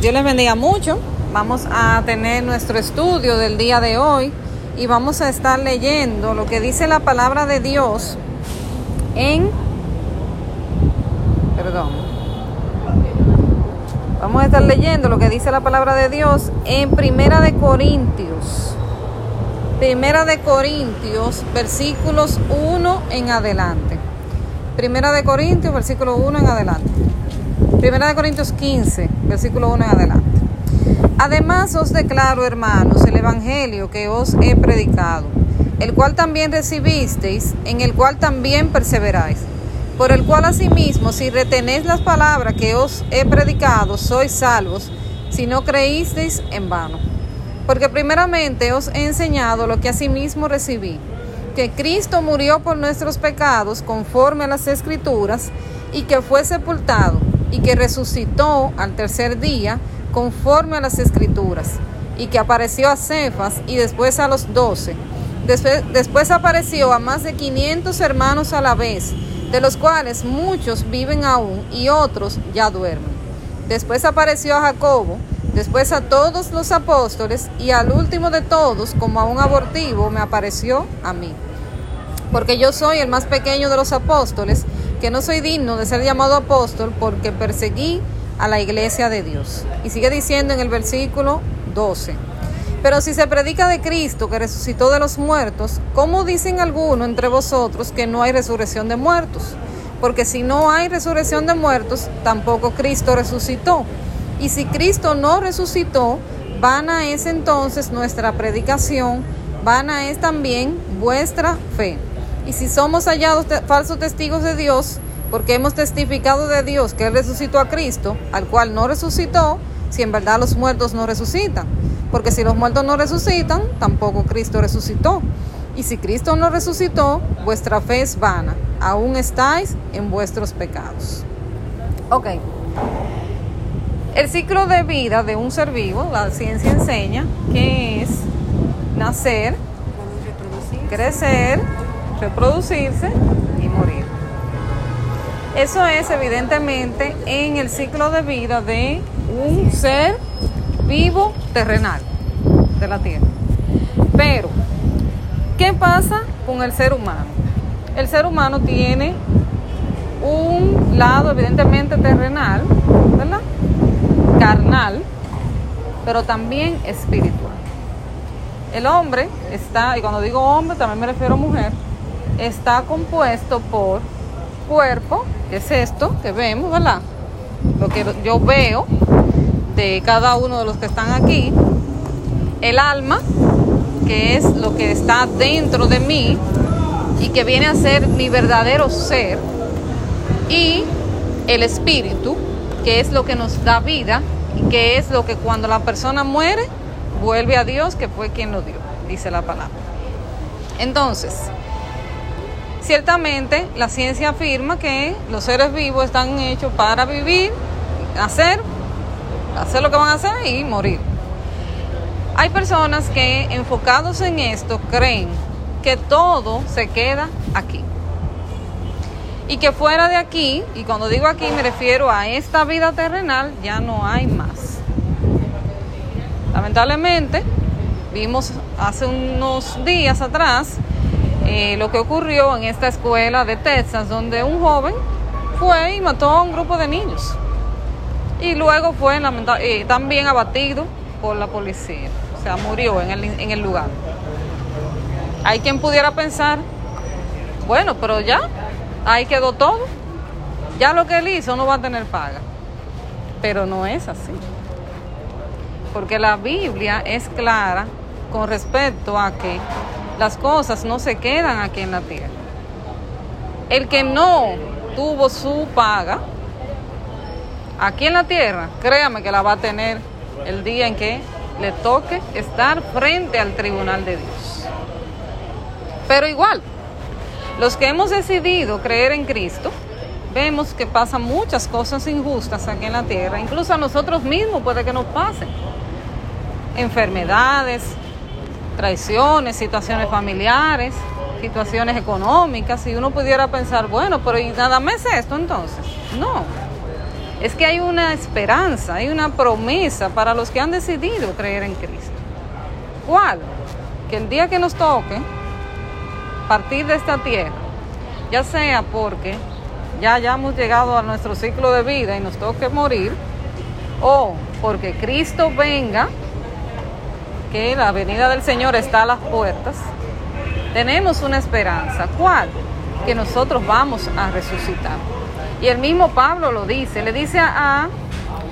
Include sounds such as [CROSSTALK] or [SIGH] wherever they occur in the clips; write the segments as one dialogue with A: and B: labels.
A: Dios les bendiga mucho. Vamos a tener nuestro estudio del día de hoy y vamos a estar leyendo lo que dice la palabra de Dios en perdón. Vamos a estar leyendo lo que dice la palabra de Dios en Primera de Corintios. Primera de Corintios, versículos 1 en adelante. Primera de Corintios, versículo 1 en adelante. Primera de Corintios 15, versículo 1 en adelante. Además os declaro, hermanos, el Evangelio que os he predicado, el cual también recibisteis, en el cual también perseveráis, por el cual asimismo, si retenéis las palabras que os he predicado, sois salvos, si no creísteis en vano. Porque primeramente os he enseñado lo que asimismo recibí, que Cristo murió por nuestros pecados conforme a las Escrituras, y que fue sepultado y que resucitó al tercer día conforme a las escrituras, y que apareció a Cefas y después a los doce. Después, después apareció a más de quinientos hermanos a la vez, de los cuales muchos viven aún y otros ya duermen. Después apareció a Jacobo, después a todos los apóstoles y al último de todos, como a un abortivo, me apareció a mí. Porque yo soy el más pequeño de los apóstoles, que no soy digno de ser llamado apóstol porque perseguí a la iglesia de Dios. Y sigue diciendo en el versículo 12. Pero si se predica de Cristo que resucitó de los muertos, ¿cómo dicen algunos entre vosotros que no hay resurrección de muertos? Porque si no hay resurrección de muertos, tampoco Cristo resucitó. Y si Cristo no resucitó, vana es entonces nuestra predicación, vana es también vuestra fe. Y si somos hallados falsos testigos de Dios, porque hemos testificado de Dios que Él resucitó a Cristo, al cual no resucitó, si en verdad los muertos no resucitan. Porque si los muertos no resucitan, tampoco Cristo resucitó. Y si Cristo no resucitó, vuestra fe es vana. Aún estáis en vuestros pecados. Ok. El ciclo de vida de un ser vivo, la ciencia enseña que es nacer, crecer, reproducirse y morir. Eso es evidentemente en el ciclo de vida de un ser vivo terrenal de la Tierra. Pero, ¿qué pasa con el ser humano? El ser humano tiene un lado evidentemente terrenal, ¿verdad? Carnal, pero también espiritual. El hombre está, y cuando digo hombre también me refiero a mujer, está compuesto por cuerpo, que es esto que vemos, ¿verdad? Lo que yo veo de cada uno de los que están aquí, el alma, que es lo que está dentro de mí y que viene a ser mi verdadero ser, y el espíritu, que es lo que nos da vida y que es lo que cuando la persona muere, vuelve a Dios, que fue quien lo dio, dice la palabra. Entonces, Ciertamente, la ciencia afirma que los seres vivos están hechos para vivir, hacer, hacer lo que van a hacer y morir. Hay personas que enfocados en esto creen que todo se queda aquí. Y que fuera de aquí, y cuando digo aquí me refiero a esta vida terrenal, ya no hay más. Lamentablemente, vimos hace unos días atrás eh, lo que ocurrió en esta escuela de Texas, donde un joven fue y mató a un grupo de niños. Y luego fue eh, también abatido por la policía. O sea, murió en el, en el lugar. Hay quien pudiera pensar, bueno, pero ya, ahí quedó todo. Ya lo que él hizo no va a tener paga. Pero no es así. Porque la Biblia es clara con respecto a que las cosas no se quedan aquí en la tierra. El que no tuvo su paga aquí en la tierra, créame que la va a tener el día en que le toque estar frente al tribunal de Dios. Pero igual, los que hemos decidido creer en Cristo, vemos que pasan muchas cosas injustas aquí en la tierra, incluso a nosotros mismos puede que nos pasen. Enfermedades, traiciones, situaciones familiares, situaciones económicas, y uno pudiera pensar, bueno, pero ¿y nada más esto entonces? No. es que hay una esperanza, hay una promesa para los que han decidido creer en Cristo. ¿Cuál? Que el día que nos toque partir de esta tierra, ya sea porque ya hayamos llegado a nuestro ciclo de vida y nos toque morir, o porque Cristo venga, que la venida del Señor está a las puertas, tenemos una esperanza. ¿Cuál? Que nosotros vamos a resucitar. Y el mismo Pablo lo dice, le dice a,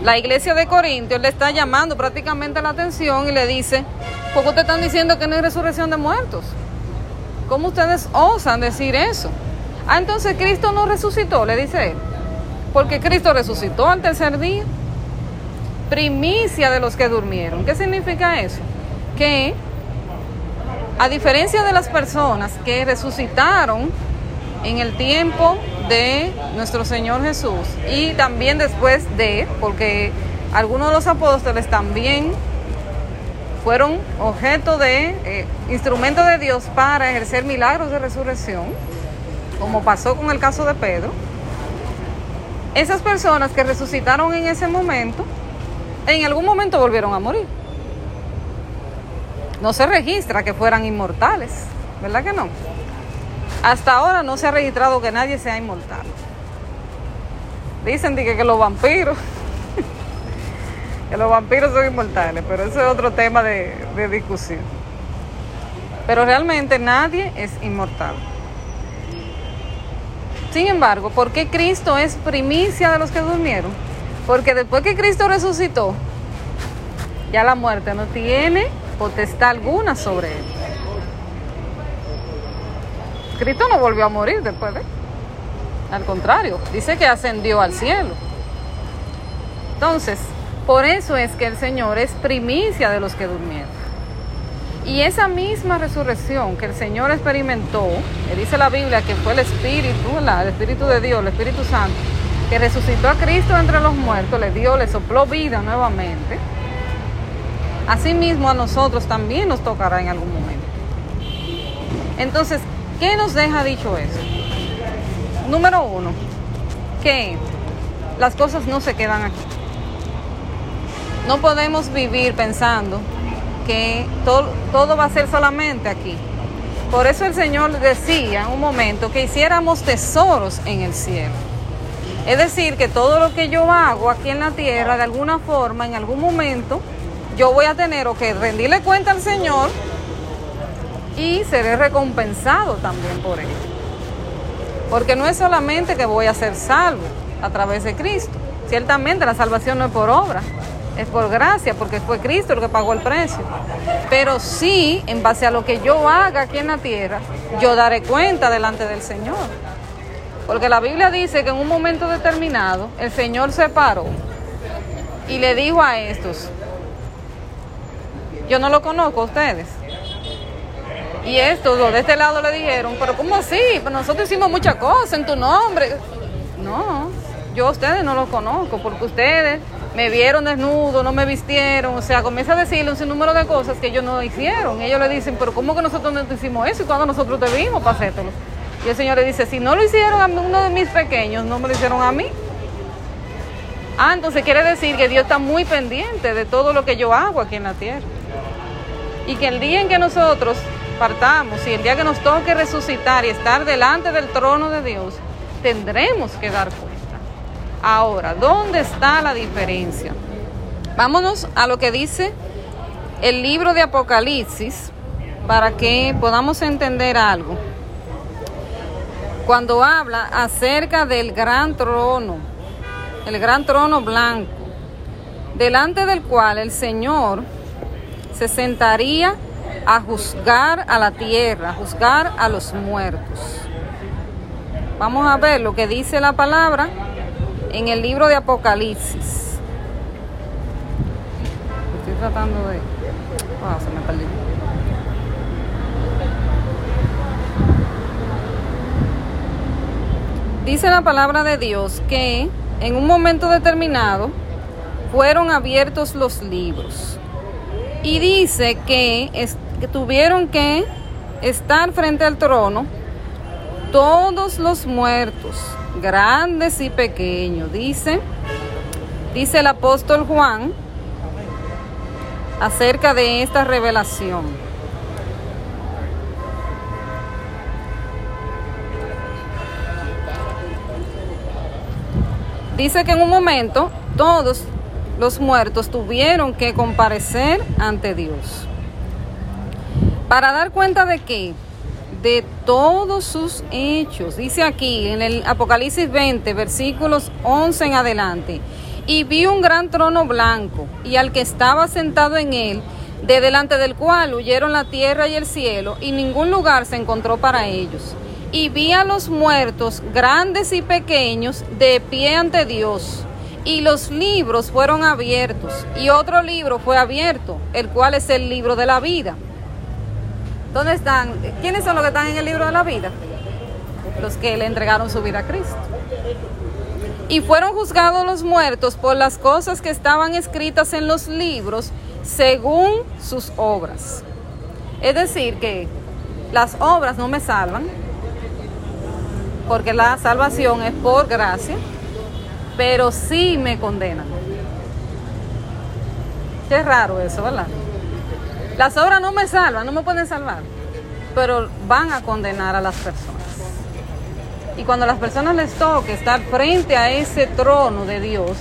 A: la iglesia de Corintios, le está llamando prácticamente la atención y le dice, ¿por qué ustedes están diciendo que no hay resurrección de muertos? ¿Cómo ustedes osan decir eso? Ah, entonces Cristo no resucitó, le dice él. Porque Cristo resucitó al tercer día. Primicia de los que durmieron. ¿Qué significa eso? Que a diferencia de las personas que resucitaron en el tiempo de nuestro Señor Jesús y también después de, porque algunos de los apóstoles también fueron objeto de eh, instrumento de Dios para ejercer milagros de resurrección, como pasó con el caso de Pedro. Esas personas que resucitaron en ese momento, en algún momento volvieron a morir. No se registra que fueran inmortales, ¿verdad que no? Hasta ahora no se ha registrado que nadie sea inmortal. Dicen que, que los vampiros, [LAUGHS] que los vampiros son inmortales, pero eso es otro tema de, de discusión. Pero realmente nadie es inmortal. Sin embargo, ¿por qué Cristo es primicia de los que durmieron? Porque después que Cristo resucitó, ya la muerte no tiene potestad alguna sobre él. Cristo no volvió a morir después de. Al contrario, dice que ascendió al cielo. Entonces, por eso es que el Señor es primicia de los que durmieron. Y esa misma resurrección que el Señor experimentó, que dice la Biblia que fue el Espíritu, el Espíritu de Dios, el Espíritu Santo, que resucitó a Cristo entre los muertos, le dio, le sopló vida nuevamente. Asimismo a nosotros también nos tocará en algún momento. Entonces, ¿Qué nos deja dicho eso? Número uno, que las cosas no se quedan aquí. No podemos vivir pensando que todo, todo va a ser solamente aquí. Por eso el Señor decía en un momento que hiciéramos tesoros en el cielo. Es decir, que todo lo que yo hago aquí en la tierra, de alguna forma, en algún momento, yo voy a tener o que rendirle cuenta al Señor y seré recompensado también por él. Porque no es solamente que voy a ser salvo a través de Cristo. Ciertamente la salvación no es por obra, es por gracia, porque fue Cristo el que pagó el precio. Pero sí, en base a lo que yo haga aquí en la tierra, yo daré cuenta delante del Señor. Porque la Biblia dice que en un momento determinado el Señor se paró y le dijo a estos, yo no lo conozco a ustedes, y esto, de este lado le dijeron, pero ¿cómo así? Pues nosotros hicimos muchas cosas en tu nombre. No, yo a ustedes no los conozco, porque ustedes me vieron desnudo, no me vistieron, o sea, comienza a decirle un sinnúmero de cosas que ellos no hicieron. ellos le dicen, pero ¿cómo que nosotros no hicimos eso y cuando nosotros te vimos para hacértelo? Y el Señor le dice, si no lo hicieron a uno de mis pequeños, no me lo hicieron a mí. Ah, entonces quiere decir que Dios está muy pendiente de todo lo que yo hago aquí en la tierra. Y que el día en que nosotros partamos y el día que nos toque resucitar y estar delante del trono de Dios, tendremos que dar cuenta. Ahora, ¿dónde está la diferencia? Vámonos a lo que dice el libro de Apocalipsis para que podamos entender algo. Cuando habla acerca del gran trono, el gran trono blanco, delante del cual el Señor se sentaría a juzgar a la tierra, a juzgar a los muertos. Vamos a ver lo que dice la palabra en el libro de Apocalipsis. Estoy tratando de... Ah, se me perdió. Dice la palabra de Dios que en un momento determinado fueron abiertos los libros. Y dice que tuvieron que estar frente al trono todos los muertos, grandes y pequeños, dice, dice el apóstol Juan acerca de esta revelación. Dice que en un momento todos los muertos tuvieron que comparecer ante Dios. Para dar cuenta de qué? De todos sus hechos. Dice aquí en el Apocalipsis 20, versículos 11 en adelante. Y vi un gran trono blanco y al que estaba sentado en él, de delante del cual huyeron la tierra y el cielo, y ningún lugar se encontró para ellos. Y vi a los muertos, grandes y pequeños, de pie ante Dios. Y los libros fueron abiertos, y otro libro fue abierto, el cual es el libro de la vida. ¿Dónde están? ¿Quiénes son los que están en el libro de la vida? Los que le entregaron su vida a Cristo. Y fueron juzgados los muertos por las cosas que estaban escritas en los libros según sus obras. Es decir, que las obras no me salvan, porque la salvación es por gracia, pero sí me condenan. Qué raro eso, ¿verdad? Las obras no me salvan, no me pueden salvar, pero van a condenar a las personas. Y cuando a las personas les toque estar frente a ese trono de Dios,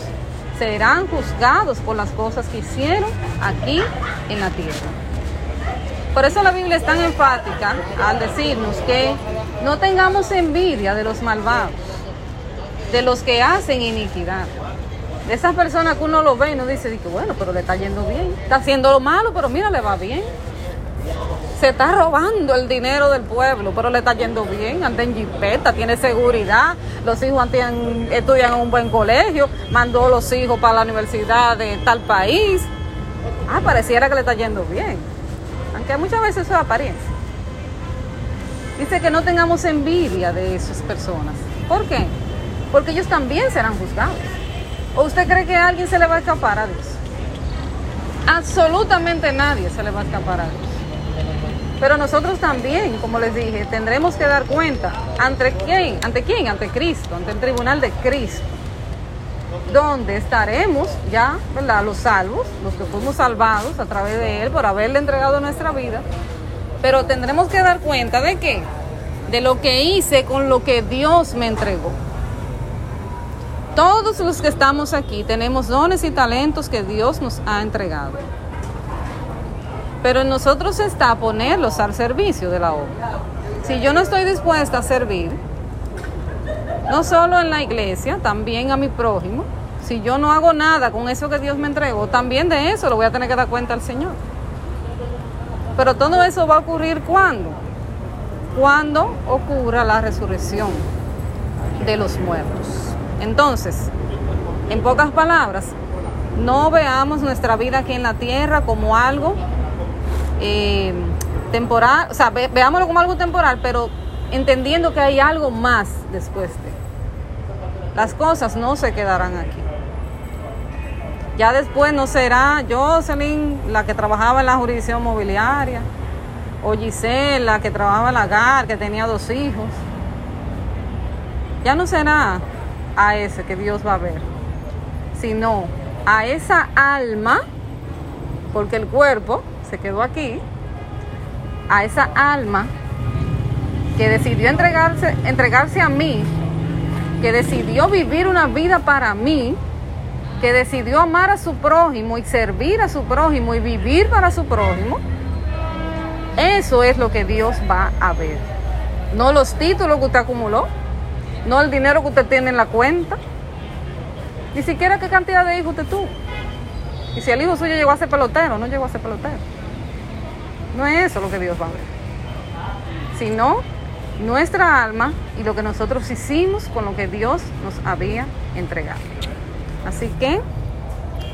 A: serán juzgados por las cosas que hicieron aquí en la tierra. Por eso la Biblia es tan enfática al decirnos que no tengamos envidia de los malvados, de los que hacen iniquidad de esas personas que uno lo ve y no dice, bueno, pero le está yendo bien. Está haciendo lo malo, pero mira, le va bien. Se está robando el dinero del pueblo, pero le está yendo bien. Anda en jipeta, tiene seguridad. Los hijos estudian en un buen colegio. Mandó los hijos para la universidad de tal país. Ah, pareciera que le está yendo bien. Aunque muchas veces eso es apariencia. Dice que no tengamos envidia de esas personas. ¿Por qué? Porque ellos también serán juzgados. ¿O usted cree que alguien se le va a escapar a Dios? Absolutamente nadie se le va a escapar a Dios. Pero nosotros también, como les dije, tendremos que dar cuenta ante quién, ante quién, ante Cristo, ante el tribunal de Cristo, donde estaremos ya, ¿verdad? Los salvos, los que fuimos salvados a través de Él por haberle entregado nuestra vida. Pero tendremos que dar cuenta de qué? De lo que hice con lo que Dios me entregó. Todos los que estamos aquí tenemos dones y talentos que Dios nos ha entregado. Pero en nosotros está ponerlos al servicio de la obra. Si yo no estoy dispuesta a servir, no solo en la iglesia, también a mi prójimo, si yo no hago nada con eso que Dios me entregó, también de eso lo voy a tener que dar cuenta al Señor. Pero todo eso va a ocurrir cuando? Cuando ocurra la resurrección de los muertos. Entonces, en pocas palabras, no veamos nuestra vida aquí en la tierra como algo eh, temporal, o sea, veámoslo como algo temporal, pero entendiendo que hay algo más después de. Las cosas no se quedarán aquí. Ya después no será Jocelyn la que trabajaba en la jurisdicción mobiliaria, o Giselle la que trabajaba en la GAR, que tenía dos hijos. Ya no será a ese que Dios va a ver, sino a esa alma, porque el cuerpo se quedó aquí, a esa alma que decidió entregarse, entregarse a mí, que decidió vivir una vida para mí, que decidió amar a su prójimo y servir a su prójimo y vivir para su prójimo, eso es lo que Dios va a ver. No los títulos que usted acumuló, no el dinero que usted tiene en la cuenta, ni siquiera qué cantidad de hijos usted tuvo. Y si el hijo suyo llegó a ser pelotero, no llegó a ser pelotero. No es eso lo que Dios va a ver, sino nuestra alma y lo que nosotros hicimos con lo que Dios nos había entregado. Así que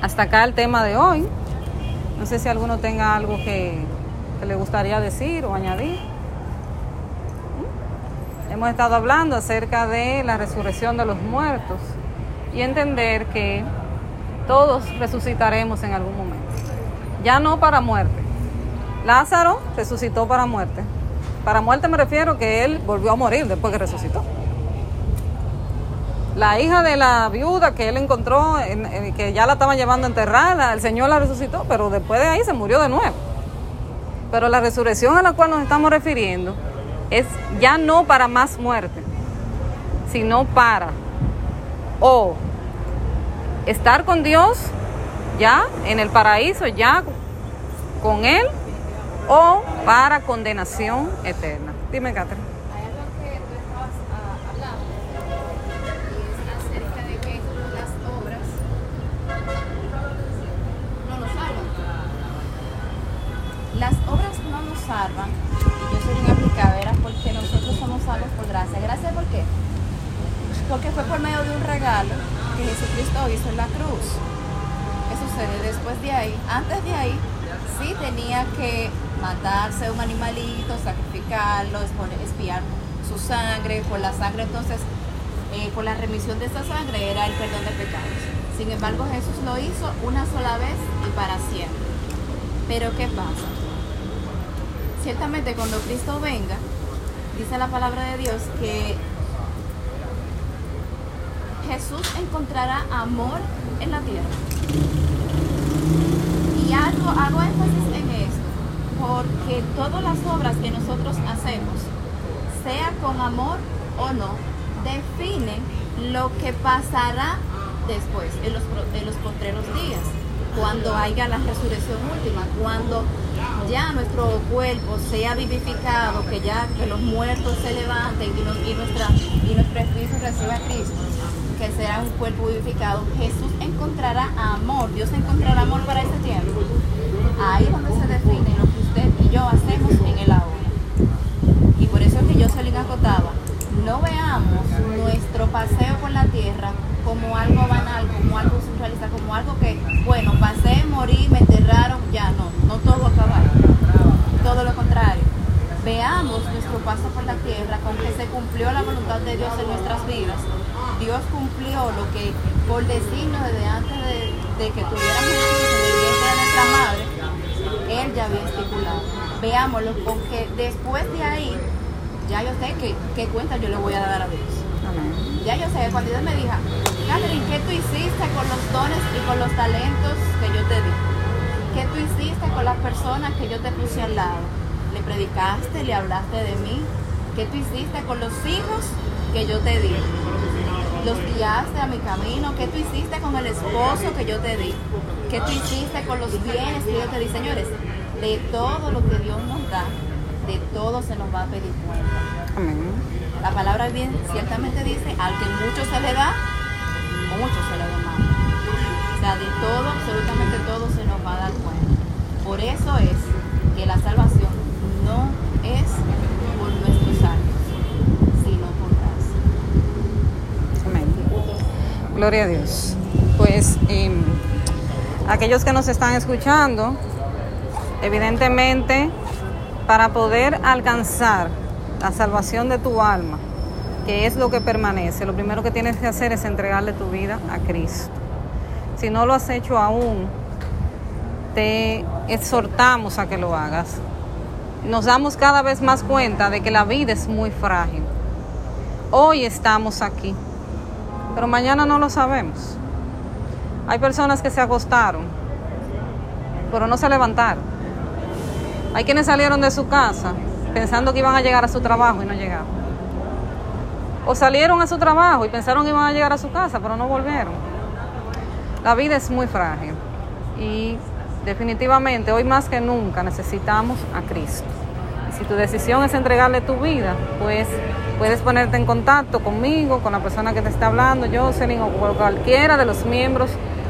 A: hasta acá el tema de hoy. No sé si alguno tenga algo que, que le gustaría decir o añadir. Hemos estado hablando acerca de la resurrección de los muertos y entender que todos resucitaremos en algún momento. Ya no para muerte. Lázaro resucitó para muerte. Para muerte me refiero que él volvió a morir después que resucitó. La hija de la viuda que él encontró, que ya la estaban llevando enterrada, el Señor la resucitó, pero después de ahí se murió de nuevo. Pero la resurrección a la cual nos estamos refiriendo es ya no para más muerte, sino para o estar con Dios ya en el paraíso, ya con Él, o para condenación eterna. Dime, Catherine.
B: y yo soy una aplicadera porque nosotros somos salvos por gracia. ¿Gracias por qué? Porque fue por medio de un regalo que Jesucristo hizo en la cruz. ¿Qué sucede? Después de ahí, antes de ahí, sí tenía que matarse un animalito, sacrificarlo, espiar su sangre, por la sangre entonces, eh, por la remisión de esa sangre era el perdón de pecados. Sin embargo, Jesús lo hizo una sola vez y para siempre. Pero ¿qué pasa? ciertamente cuando Cristo venga, dice la palabra de Dios que Jesús encontrará amor en la tierra. Y hago, hago énfasis en esto, porque todas las obras que nosotros hacemos, sea con amor o no, definen lo que pasará después, en los, en los postreros días, cuando haya la resurrección última, cuando ya nuestro cuerpo sea vivificado, que ya que los muertos se levanten y, nuestra, y nuestro espíritu reciba a Cristo, que sea un cuerpo vivificado, Jesús encontrará amor, Dios encontrará amor para ese tiempo. Ahí es donde se define lo que usted y yo hacemos en el ahora. Y por eso es que le acotaba, no veamos nuestro paseo por la tierra como algo banal, como algo surrealista, como algo que, bueno, pasé, morí, me enterraron, ya no, no todo acabar. Todo lo contrario. Veamos nuestro paso por la tierra con que se cumplió la voluntad de Dios en nuestras vidas. Dios cumplió lo que por decirnos desde antes de, que tuviéramos el vientre de nuestra madre, Él ya había estipulado. Veámoslo con que después de ahí, ya yo sé que, qué cuenta yo le voy a dar a Dios. Ya yo sé, cuando Dios me diga, Catherine, ¿qué tú hiciste con los dones y con los talentos que yo te di? ¿Qué tú hiciste con las personas que yo te puse al lado? ¿Le predicaste, le hablaste de mí? ¿Qué tú hiciste con los hijos que yo te di? ¿Los guiaste a mi camino? ¿Qué tú hiciste con el esposo que yo te di? ¿Qué tú hiciste con los bienes que yo te di? Señores, de todo lo que Dios nos da, de todo se nos va a pedir cuenta. Amén. La palabra bien ciertamente dice, al que mucho se le da, mucho se le demanda. O sea, de todo, absolutamente todo se nos va a dar cuenta. Por eso es que la salvación no es por nuestros actos, sino por gracia.
A: Amén. Gloria a Dios. Pues em, aquellos que nos están escuchando, evidentemente, para poder alcanzar la salvación de tu alma, que es lo que permanece, lo primero que tienes que hacer es entregarle tu vida a Cristo. Si no lo has hecho aún, te exhortamos a que lo hagas. Nos damos cada vez más cuenta de que la vida es muy frágil. Hoy estamos aquí, pero mañana no lo sabemos. Hay personas que se acostaron, pero no se levantaron. Hay quienes salieron de su casa pensando que iban a llegar a su trabajo y no llegaron. O salieron a su trabajo y pensaron que iban a llegar a su casa, pero no volvieron. La vida es muy frágil y definitivamente hoy más que nunca necesitamos a Cristo. Si tu decisión es entregarle tu vida, pues puedes ponerte en contacto conmigo, con la persona que te está hablando, Jocelyn o cualquiera de los miembros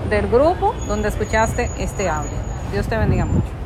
A: del grupo donde escuchaste este audio. Dios te bendiga mucho.